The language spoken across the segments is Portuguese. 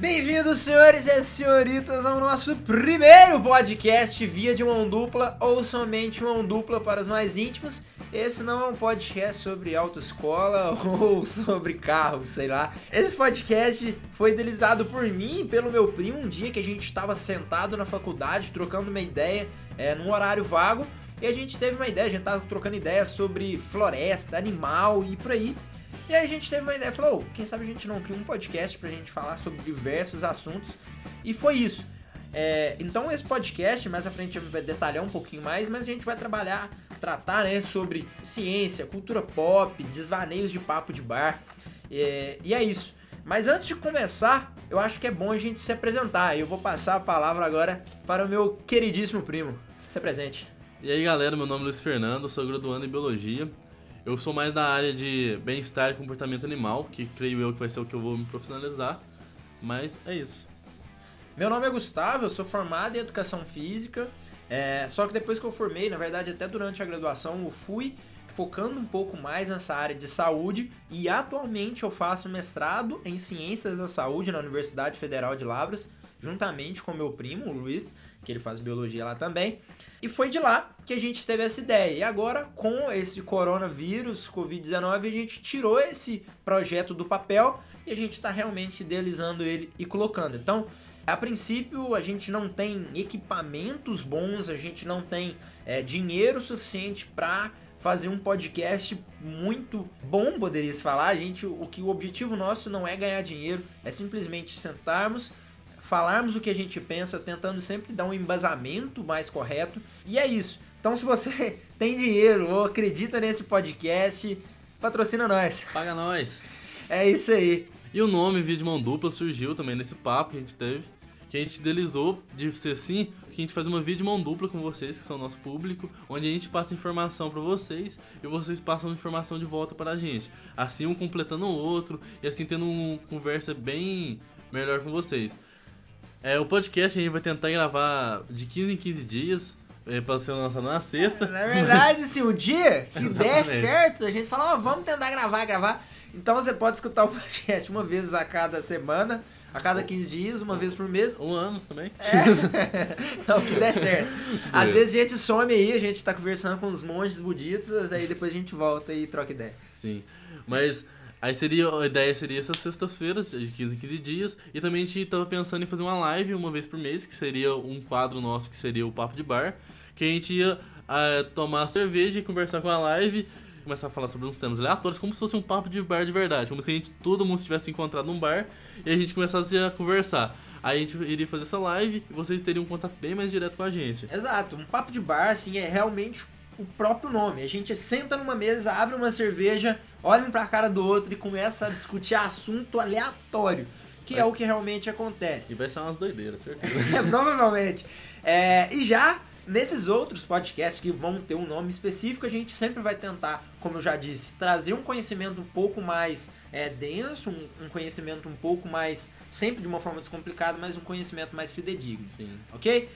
Bem-vindos, senhores e senhoritas, ao nosso primeiro podcast via de mão dupla ou somente mão dupla para os mais íntimos. Esse não é um podcast sobre autoescola ou sobre carro, sei lá. Esse podcast foi idealizado por mim e pelo meu primo um dia que a gente estava sentado na faculdade trocando uma ideia é, num horário vago e a gente teve uma ideia, a gente tava trocando ideia sobre floresta, animal e por aí. E aí a gente teve uma ideia, falou, oh, quem sabe a gente não cria um podcast pra gente falar sobre diversos assuntos. E foi isso. É, então esse podcast, mais à frente a gente vai detalhar um pouquinho mais, mas a gente vai trabalhar, tratar né, sobre ciência, cultura pop, desvaneios de papo de bar. É, e é isso. Mas antes de começar, eu acho que é bom a gente se apresentar. Eu vou passar a palavra agora para o meu queridíssimo primo. Se apresente. E aí galera, meu nome é Luiz Fernando, sou graduando em Biologia. Eu sou mais da área de bem-estar e comportamento animal, que creio eu que vai ser o que eu vou me profissionalizar. Mas é isso. Meu nome é Gustavo, eu sou formado em Educação Física. É, só que depois que eu formei, na verdade até durante a graduação, eu fui focando um pouco mais nessa área de saúde e atualmente eu faço mestrado em Ciências da Saúde na Universidade Federal de Lavras, juntamente com meu primo, o Luiz que ele faz biologia lá também. E foi de lá que a gente teve essa ideia. E agora, com esse coronavírus, Covid-19, a gente tirou esse projeto do papel e a gente está realmente idealizando ele e colocando. Então, a princípio, a gente não tem equipamentos bons, a gente não tem é, dinheiro suficiente para fazer um podcast muito bom, poderia se falar. A gente, o que o objetivo nosso não é ganhar dinheiro, é simplesmente sentarmos, falarmos o que a gente pensa, tentando sempre dar um embasamento mais correto. E é isso. Então, se você tem dinheiro ou acredita nesse podcast, patrocina nós. Paga nós. É isso aí. E o nome Vídeo Mão Dupla surgiu também nesse papo que a gente teve, que a gente idealizou de ser assim, que a gente faz uma vídeo mão dupla com vocês, que são nosso público, onde a gente passa informação para vocês e vocês passam informação de volta para a gente. Assim um completando o outro e assim tendo uma conversa bem melhor com vocês. É, o podcast a gente vai tentar gravar de 15 em 15 dias. É, pra ser lançado na sexta. Na verdade, se o dia que der certo, a gente fala, ó, oh, vamos tentar gravar, gravar. Então você pode escutar o podcast uma vez a cada semana, a cada 15 dias, uma vez por mês. Um ano também. É, é o que der certo. Às vezes a gente some aí, a gente tá conversando com os monges budistas, aí depois a gente volta e troca ideia. Sim, mas Aí seria, a ideia seria essas sextas-feiras, de 15 em 15 dias. E também a gente tava pensando em fazer uma live uma vez por mês, que seria um quadro nosso, que seria o Papo de Bar. Que a gente ia uh, tomar cerveja e conversar com a live, começar a falar sobre uns temas aleatórios, como se fosse um papo de bar de verdade. Como se a gente, todo mundo tivesse encontrado num bar e a gente começasse a conversar. Aí a gente iria fazer essa live e vocês teriam um contato bem mais direto com a gente. Exato, um papo de bar, assim, é realmente o próprio nome. A gente senta numa mesa, abre uma cerveja, olha um pra cara do outro e começa a discutir assunto aleatório. Que é, é o que realmente acontece. E vai ser umas doideiras, certeza. é, provavelmente. É, e já nesses outros podcasts que vão ter um nome específico, a gente sempre vai tentar, como eu já disse, trazer um conhecimento um pouco mais é, denso, um, um, conhecimento um pouco mais, sempre de uma forma descomplicada, mas um conhecimento mais fidedigno. Sim. Ok?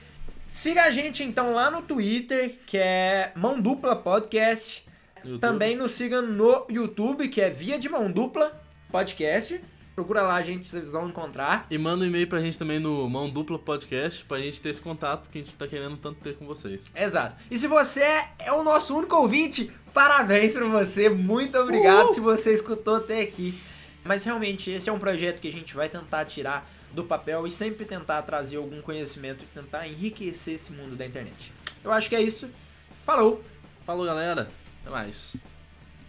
Siga a gente então lá no Twitter, que é Mão Dupla Podcast. YouTube. Também nos siga no YouTube, que é Via de Mão Dupla Podcast. Procura lá, a gente, vocês vão encontrar. E manda um e-mail pra gente também no Mão Dupla Podcast, pra gente ter esse contato que a gente tá querendo tanto ter com vocês. Exato. E se você é o nosso único ouvinte, parabéns pra você, muito obrigado se você escutou até aqui. Mas realmente, esse é um projeto que a gente vai tentar tirar do papel e sempre tentar trazer algum conhecimento e tentar enriquecer esse mundo da internet. Eu acho que é isso. Falou! Falou, galera! Até mais.